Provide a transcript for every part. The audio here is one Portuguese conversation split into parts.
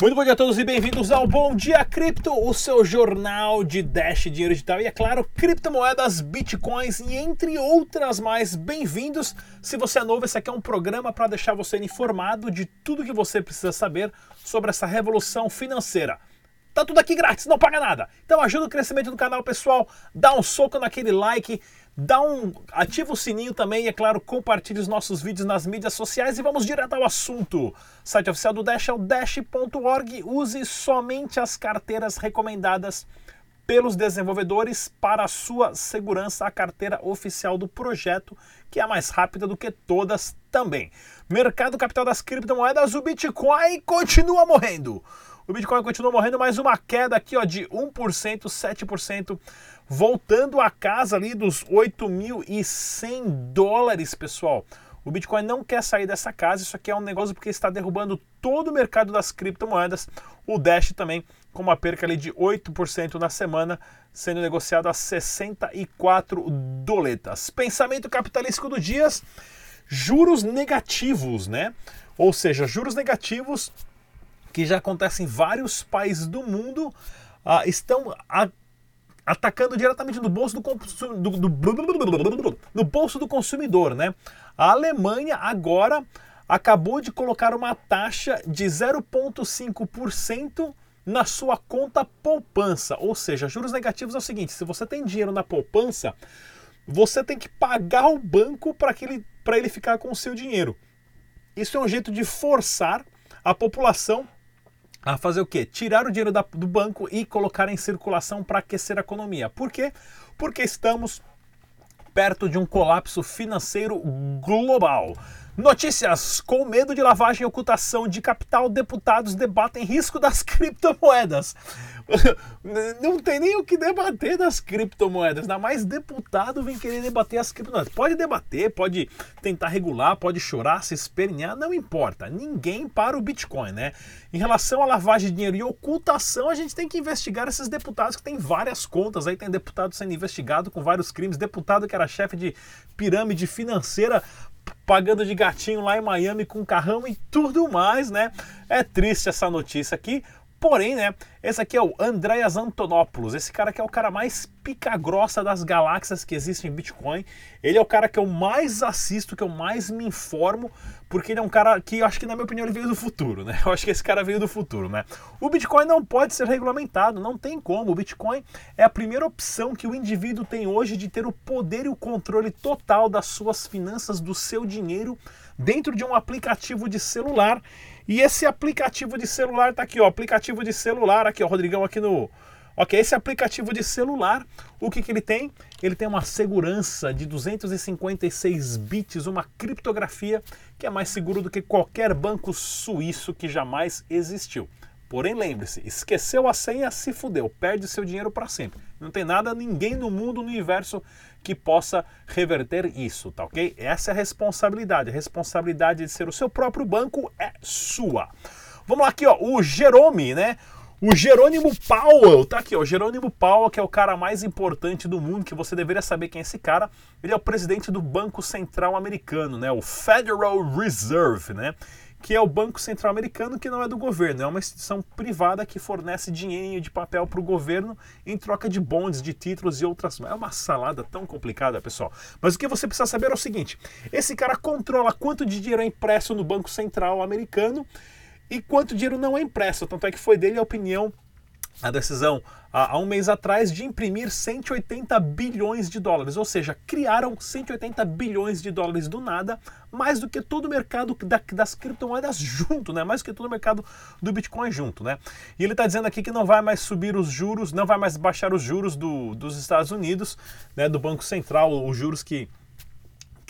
Muito bom dia a todos e bem-vindos ao Bom Dia Cripto, o seu jornal de Dash Dinheiro Digital e, é claro, criptomoedas, bitcoins e entre outras mais. Bem-vindos! Se você é novo, esse aqui é um programa para deixar você informado de tudo que você precisa saber sobre essa revolução financeira. Tá tudo aqui grátis, não paga nada. Então ajuda o crescimento do canal, pessoal. Dá um soco naquele like, dá um ativa o sininho também e é claro, compartilhe os nossos vídeos nas mídias sociais e vamos direto ao assunto. O site oficial do Dash é o dash.org. Use somente as carteiras recomendadas pelos desenvolvedores para a sua segurança, a carteira oficial do projeto, que é mais rápida do que todas também. Mercado capital das criptomoedas, o Bitcoin continua morrendo. O Bitcoin continua morrendo, mas uma queda aqui ó, de 1%, 7%, voltando a casa ali dos 8.100 dólares, pessoal. O Bitcoin não quer sair dessa casa, isso aqui é um negócio porque está derrubando todo o mercado das criptomoedas. O Dash também com uma perca ali de 8% na semana, sendo negociado a 64 doletas. Pensamento capitalístico do Dias, juros negativos, né? Ou seja, juros negativos que já acontece em vários países do mundo, uh, estão a, atacando diretamente no bolso do, do, do, no bolso do consumidor, né? A Alemanha agora acabou de colocar uma taxa de 0,5% na sua conta poupança, ou seja, juros negativos é o seguinte: se você tem dinheiro na poupança, você tem que pagar o banco para ele, ele ficar com o seu dinheiro. Isso é um jeito de forçar a população a fazer o quê? Tirar o dinheiro da, do banco e colocar em circulação para aquecer a economia. Por quê? Porque estamos perto de um colapso financeiro global. Notícias: com medo de lavagem e ocultação de capital, deputados debatem risco das criptomoedas. Não tem nem o que debater das criptomoedas, ainda mais deputado vem querer debater as criptomoedas. Pode debater, pode tentar regular, pode chorar, se espernear, não importa. Ninguém para o Bitcoin, né? Em relação à lavagem de dinheiro e ocultação, a gente tem que investigar esses deputados que têm várias contas. Aí tem deputado sendo investigado com vários crimes, deputado que era chefe de pirâmide financeira pagando de gatinho lá em Miami com carrão e tudo mais, né? É triste essa notícia aqui, Porém, né, esse aqui é o Andreas Antonopoulos. Esse cara que é o cara mais pica grossa das galáxias que existem em Bitcoin. Ele é o cara que eu mais assisto, que eu mais me informo, porque ele é um cara que acho que, na minha opinião, ele veio do futuro, né? Eu acho que esse cara veio do futuro, né? O Bitcoin não pode ser regulamentado, não tem como. O Bitcoin é a primeira opção que o indivíduo tem hoje de ter o poder e o controle total das suas finanças, do seu dinheiro, dentro de um aplicativo de celular e esse aplicativo de celular tá aqui, ó, aplicativo de celular aqui, ó, Rodrigão aqui no Ok, esse aplicativo de celular, o que, que ele tem? Ele tem uma segurança de 256 bits, uma criptografia que é mais seguro do que qualquer banco suíço que jamais existiu. Porém, lembre-se, esqueceu a senha, se fudeu, perde seu dinheiro para sempre. Não tem nada, ninguém no mundo, no universo que possa reverter isso, tá ok? Essa é a responsabilidade. A responsabilidade de ser o seu próprio banco é sua. Vamos lá aqui, ó, o Jerome, né? O Jerônimo Powell, tá aqui, ó, o Jerônimo Powell, que é o cara mais importante do mundo, que você deveria saber quem é esse cara. Ele é o presidente do Banco Central Americano, né? O Federal Reserve, né? que é o Banco Central Americano, que não é do governo, é uma instituição privada que fornece dinheiro de papel para o governo em troca de bonds, de títulos e outras. É uma salada tão complicada, pessoal. Mas o que você precisa saber é o seguinte: esse cara controla quanto de dinheiro é impresso no Banco Central Americano e quanto dinheiro não é impresso. Tanto é que foi dele a opinião a decisão há, um mês atrás de imprimir 180 bilhões de dólares, ou seja, criaram 180 bilhões de dólares do nada, mais do que todo o mercado da, das criptomoedas junto, né? Mais do que todo o mercado do Bitcoin junto, né? E ele está dizendo aqui que não vai mais subir os juros, não vai mais baixar os juros do, dos Estados Unidos, né? Do Banco Central, os juros que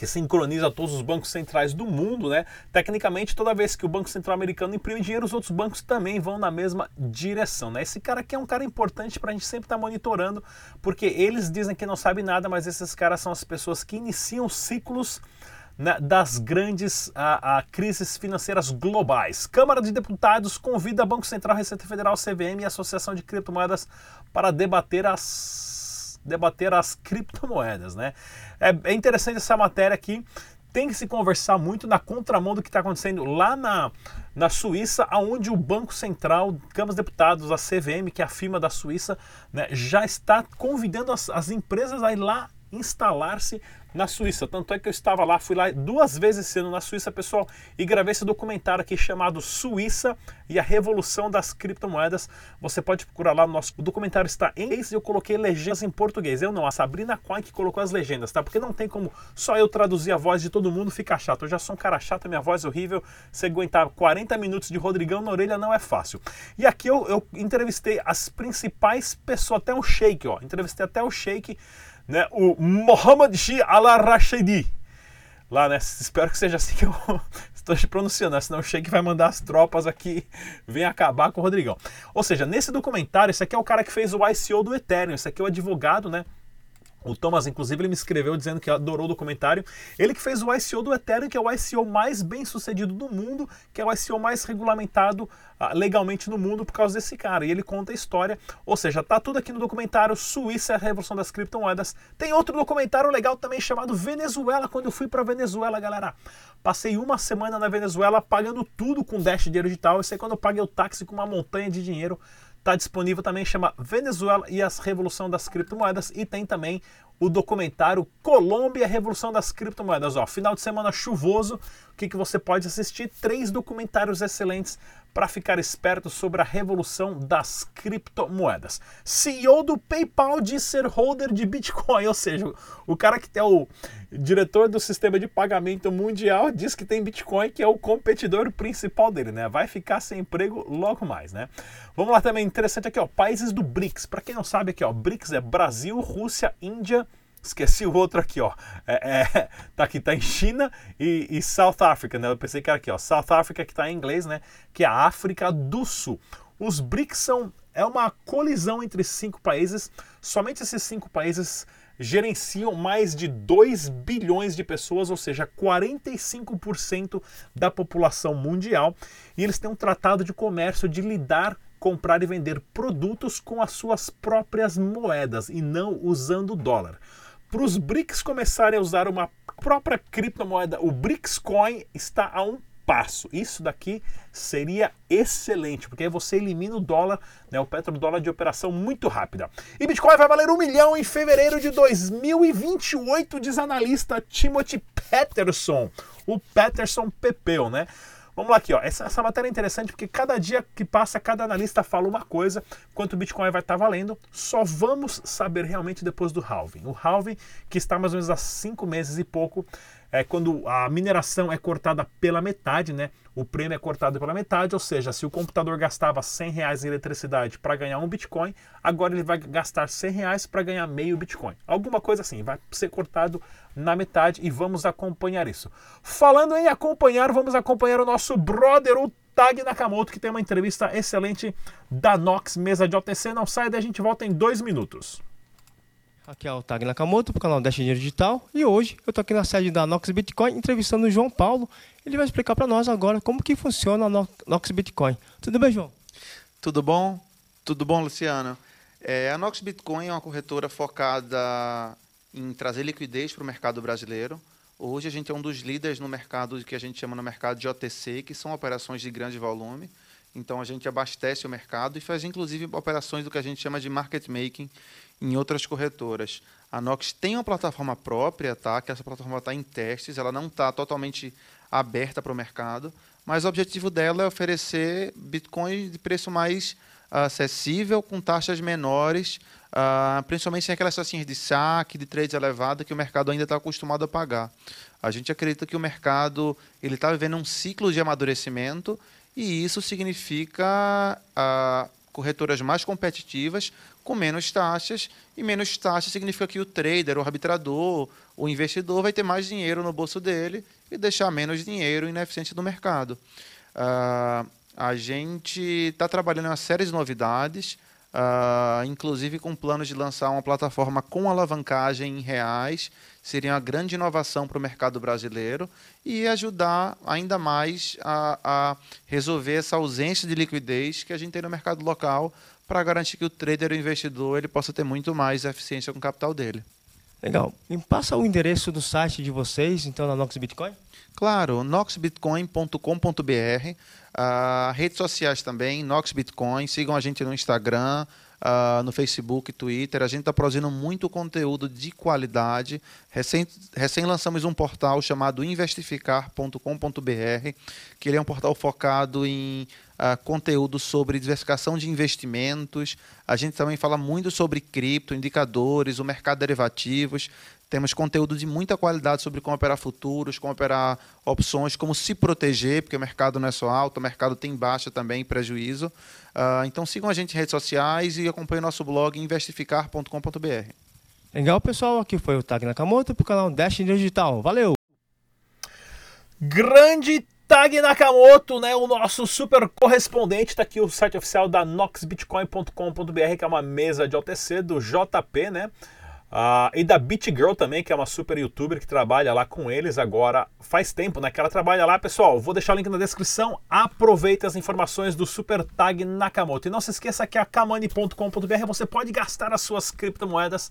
que sincroniza todos os bancos centrais do mundo, né? Tecnicamente, toda vez que o Banco Central americano imprime dinheiro, os outros bancos também vão na mesma direção, né? Esse cara aqui é um cara importante para a gente sempre estar tá monitorando, porque eles dizem que não sabem nada, mas esses caras são as pessoas que iniciam ciclos né, das grandes a, a, crises financeiras globais. Câmara de Deputados convida Banco Central, Receita Federal, CVM e Associação de Criptomoedas para debater as debater as criptomoedas, né? É, é interessante essa matéria aqui. tem que se conversar muito na contramão do que está acontecendo lá na, na Suíça, onde o Banco Central, Câmara dos Deputados, a CVM, que é a firma da Suíça, né, já está convidando as, as empresas a ir lá instalar-se na Suíça. Tanto é que eu estava lá, fui lá duas vezes sendo na Suíça, pessoal, e gravei esse documentário aqui chamado Suíça e a Revolução das Criptomoedas. Você pode procurar lá no nosso. O documentário está em inglês e eu coloquei legendas em português. Eu não, a Sabrina Coin que colocou as legendas, tá? Porque não tem como só eu traduzir a voz de todo mundo ficar chato. Eu já sou um cara chato, minha voz é horrível. Você aguentar 40 minutos de Rodrigão na orelha não é fácil. E aqui eu, eu entrevistei as principais pessoas, até o Sheik, ó. Entrevistei até o Sheik né, o Mohamed Shi al-Rashidi. Lá, né? Espero que seja assim que eu estou te pronunciando, né? senão o Sheik vai mandar as tropas aqui, vem acabar com o Rodrigão. Ou seja, nesse documentário, esse aqui é o cara que fez o ICO do Ethereum, esse aqui é o advogado, né? O Thomas, inclusive, ele me escreveu dizendo que adorou o documentário. Ele que fez o ICO do Ethereum, que é o ICO mais bem sucedido do mundo, que é o ICO mais regulamentado uh, legalmente no mundo por causa desse cara. E ele conta a história. Ou seja, tá tudo aqui no documentário Suíça, a Revolução das Criptomoedas. Tem outro documentário legal também chamado Venezuela, quando eu fui para Venezuela, galera. Passei uma semana na Venezuela pagando tudo com Dash dinheiro digital. Isso aí quando eu paguei o táxi com uma montanha de dinheiro Está disponível também, chama Venezuela e a Revolução das Criptomoedas. E tem também o documentário Colômbia a Revolução das Criptomoedas. Ó, final de semana chuvoso, o que, que você pode assistir? Três documentários excelentes para ficar esperto sobre a revolução das criptomoedas. CEO do PayPal diz ser holder de Bitcoin, ou seja, o cara que é o diretor do sistema de pagamento mundial diz que tem Bitcoin, que é o competidor principal dele, né? Vai ficar sem emprego logo mais, né? Vamos lá também, interessante aqui, ó, países do BRICS. Para quem não sabe aqui, ó, BRICS é Brasil, Rússia, Índia, Esqueci o outro aqui, ó. É, é, tá aqui, tá em China e, e, South Africa, né? Eu pensei que era aqui, ó. South Africa que tá em inglês, né? Que é a África do Sul. Os BRICS são é uma colisão entre cinco países. Somente esses cinco países gerenciam mais de 2 bilhões de pessoas, ou seja, 45% da população mundial. E eles têm um tratado de comércio de lidar comprar e vender produtos com as suas próprias moedas e não usando dólar para os BRICS começarem a usar uma própria criptomoeda, o BRICS Coin está a um passo. Isso daqui seria excelente, porque aí você elimina o dólar, né, o petrodólar de operação muito rápida. E Bitcoin vai valer um milhão em fevereiro de 2028, diz analista Timothy Peterson, o Peterson Pepeu, né? Vamos lá aqui, ó. Essa, essa matéria é interessante porque cada dia que passa, cada analista fala uma coisa, quanto o Bitcoin vai estar tá valendo. Só vamos saber realmente depois do halving. O halving, que está mais ou menos há cinco meses e pouco, é quando a mineração é cortada pela metade, né? O prêmio é cortado pela metade, ou seja, se o computador gastava 100 reais em eletricidade para ganhar um Bitcoin, agora ele vai gastar 100 reais para ganhar meio Bitcoin. Alguma coisa assim, vai ser cortado na metade e vamos acompanhar isso. Falando em acompanhar, vamos acompanhar o nosso brother, o Tag Nakamoto, que tem uma entrevista excelente da Nox, mesa de OTC. Não sai daí, a gente volta em dois minutos. Aqui é o Tag Nakamoto, para o canal Dash Dinheiro Digital. E hoje eu estou aqui na sede da Nox Bitcoin entrevistando o João Paulo. Ele vai explicar para nós agora como que funciona a Nox Bitcoin. Tudo bem, João? Tudo bom? Tudo bom, Luciano? É, a Nox Bitcoin é uma corretora focada em trazer liquidez para o mercado brasileiro. Hoje a gente é um dos líderes no mercado que a gente chama no mercado de OTC, que são operações de grande volume. Então a gente abastece o mercado e faz inclusive operações do que a gente chama de market making em outras corretoras. A Nox tem uma plataforma própria, tá? Que essa plataforma está em testes, ela não está totalmente aberta para o mercado, mas o objetivo dela é oferecer Bitcoin de preço mais acessível, com taxas menores, uh, principalmente sem aquelas taxinhas de saque, de trade elevada que o mercado ainda está acostumado a pagar. A gente acredita que o mercado ele está vivendo um ciclo de amadurecimento e isso significa uh, corretoras mais competitivas com menos taxas, e menos taxas significa que o trader, o arbitrador, o investidor vai ter mais dinheiro no bolso dele e deixar menos dinheiro ineficiente no mercado. Uh, a gente está trabalhando uma série de novidades, uh, inclusive com planos de lançar uma plataforma com alavancagem em reais, seria uma grande inovação para o mercado brasileiro e ajudar ainda mais a, a resolver essa ausência de liquidez que a gente tem no mercado local para garantir que o trader, o investidor, ele possa ter muito mais eficiência com o capital dele. Legal. E passa o endereço do site de vocês, então, na Nox Bitcoin? Claro, noxbitcoin.com.br. Uh, redes sociais também, Nox Bitcoin. Sigam a gente no Instagram, uh, no Facebook, Twitter. A gente está produzindo muito conteúdo de qualidade. Recém, recém lançamos um portal chamado investificar.com.br, que ele é um portal focado em uh, conteúdo sobre diversificação de investimentos. A gente também fala muito sobre cripto, indicadores, o mercado de derivativos. Temos conteúdo de muita qualidade sobre como operar futuros, como operar opções, como se proteger, porque o mercado não é só alto, o mercado tem baixa também, prejuízo. Uh, então sigam a gente em redes sociais e acompanhem nosso blog investificar.com.br. Legal, pessoal. Aqui foi o Tag Nakamoto para o canal Dash Digital. Valeu! Grande Tag Nakamoto, né, o nosso super correspondente, está aqui o site oficial da noxbitcoin.com.br, que é uma mesa de OTC do JP, né? Uh, e da Beat Girl também, que é uma super youtuber que trabalha lá com eles agora faz tempo, né? Que ela trabalha lá, pessoal. Vou deixar o link na descrição. Aproveite as informações do Super Tag Nakamoto. E não se esqueça que a kamani.com.br você pode gastar as suas criptomoedas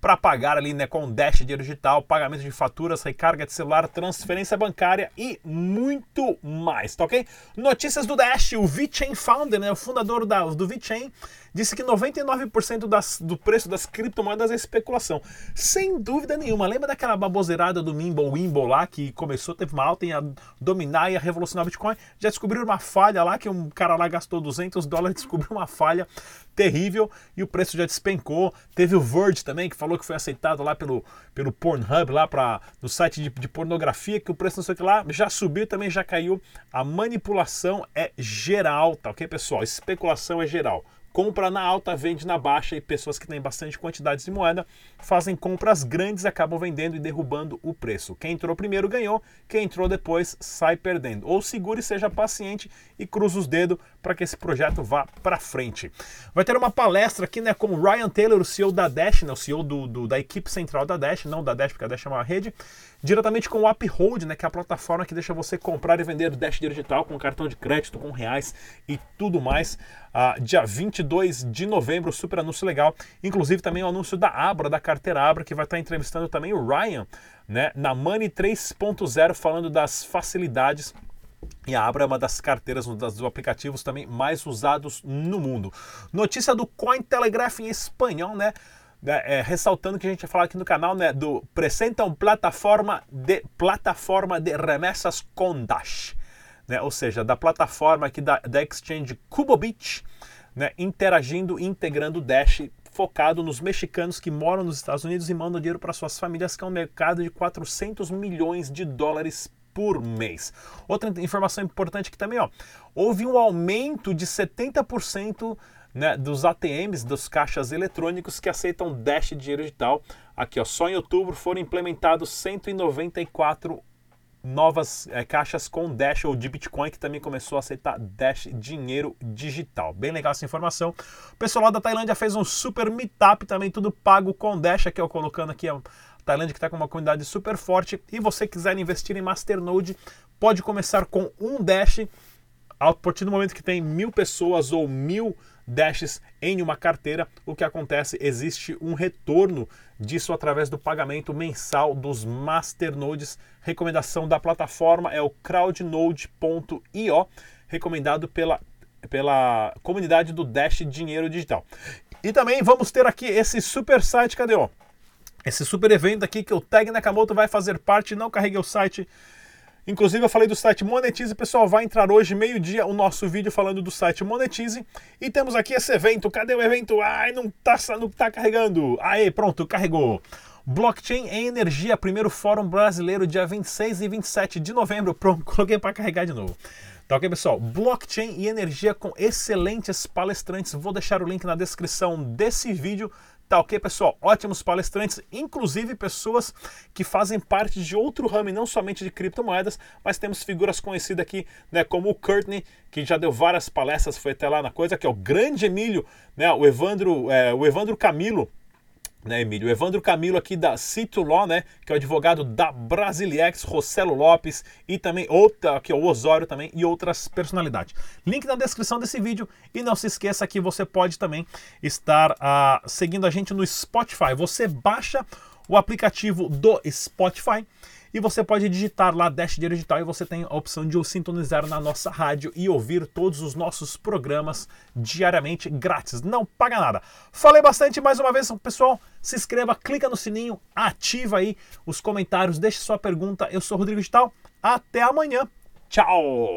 para pagar ali né, com Dash dinheiro digital, pagamento de faturas, recarga de celular, transferência bancária e muito mais, tá ok? Notícias do Dash, o VeChain Founder, né, o fundador da, do VeChain, disse que 99% das, do preço das criptomoedas é especulação. Sem dúvida nenhuma. Lembra daquela baboseirada do Mimble Wimble lá, que começou, teve uma alta, ia dominar e ia revolucionar o Bitcoin? Já descobriram uma falha lá, que um cara lá gastou 200 dólares, descobriu uma falha terrível e o preço já despencou. Teve o Verge também, que falou que foi aceitado lá pelo, pelo Pornhub, lá pra, no site de, de pornografia, que o preço não sei o que lá, já subiu também, já caiu. A manipulação é geral, tá ok, pessoal? Especulação é geral compra na alta, vende na baixa e pessoas que têm bastante quantidades de moeda fazem compras grandes acabam vendendo e derrubando o preço. Quem entrou primeiro ganhou, quem entrou depois sai perdendo. Ou segure, seja paciente e cruze os dedos para que esse projeto vá para frente. Vai ter uma palestra aqui né, com Ryan Taylor, o CEO da Dash, né, o CEO do, do, da equipe central da Dash, não da Dash, porque a Dash é uma rede, diretamente com o Uphold, né, que é a plataforma que deixa você comprar e vender Dash digital com cartão de crédito, com reais e tudo mais. Uh, dia 22 de novembro, super anúncio legal. Inclusive também o anúncio da Abra, da carteira Abra, que vai estar entrevistando também o Ryan, né, na Money 3.0, falando das facilidades e a Abra é uma das carteiras, um dos aplicativos também mais usados no mundo. Notícia do Cointelegraph em espanhol, né? É, é, ressaltando que a gente vai falar aqui no canal, né, do presentam plataforma de plataforma de remessas com Dash, né, ou seja, da plataforma aqui da, da exchange Cubobit, né, interagindo, integrando Dash, focado nos mexicanos que moram nos Estados Unidos e mandam dinheiro para suas famílias, que é um mercado de 400 milhões de dólares por mês. Outra informação importante aqui também, ó, houve um aumento de 70% né, dos ATMs, dos caixas eletrônicos que aceitam Dash dinheiro digital. Aqui, ó, só em outubro foram implementados 194 novas é, caixas com Dash ou de Bitcoin, que também começou a aceitar Dash dinheiro digital. Bem legal essa informação. O pessoal lá da Tailândia fez um super meetup também, tudo pago com Dash, aqui eu colocando aqui a Tailândia que está com uma comunidade super forte. E você quiser investir em Masternode, pode começar com um Dash. A partir do momento que tem mil pessoas ou mil dashes em uma carteira, o que acontece? Existe um retorno disso através do pagamento mensal dos masternodes. Recomendação da plataforma é o crowdnode.io, recomendado pela, pela comunidade do Dash Dinheiro Digital. E também vamos ter aqui esse super site, cadê? Ó? Esse super evento aqui que o Tag Nakamoto vai fazer parte, não carreguei o site Inclusive eu falei do site Monetize, pessoal, vai entrar hoje, meio-dia, o nosso vídeo falando do site Monetize. E temos aqui esse evento, cadê o evento? Ai, não tá, não tá carregando. Aê, pronto, carregou. Blockchain em Energia, primeiro fórum brasileiro, dia 26 e 27 de novembro. Pronto, coloquei para carregar de novo. Tá ok, pessoal? Blockchain e energia com excelentes palestrantes. Vou deixar o link na descrição desse vídeo. Tá ok, pessoal? Ótimos palestrantes, inclusive pessoas que fazem parte de outro ramo, não somente de criptomoedas, mas temos figuras conhecidas aqui, né, como o Courtney, que já deu várias palestras, foi até lá na coisa, que é o grande Emílio, né, o Evandro, é, o Evandro Camilo, né, Emílio? Evandro Camilo aqui da Cito Law, né, que é o advogado da Brasiliex, Rossello Lopes e também outra, aqui é o Osório também e outras personalidades. Link na descrição desse vídeo e não se esqueça que você pode também estar uh, seguindo a gente no Spotify. Você baixa o aplicativo do Spotify e você pode digitar lá Dash Dinheiro Digital e você tem a opção de o sintonizar na nossa rádio e ouvir todos os nossos programas diariamente grátis. Não paga nada. Falei bastante mais uma vez, pessoal. Se inscreva, clica no sininho, ativa aí os comentários, deixe sua pergunta. Eu sou Rodrigo Digital. Até amanhã. Tchau!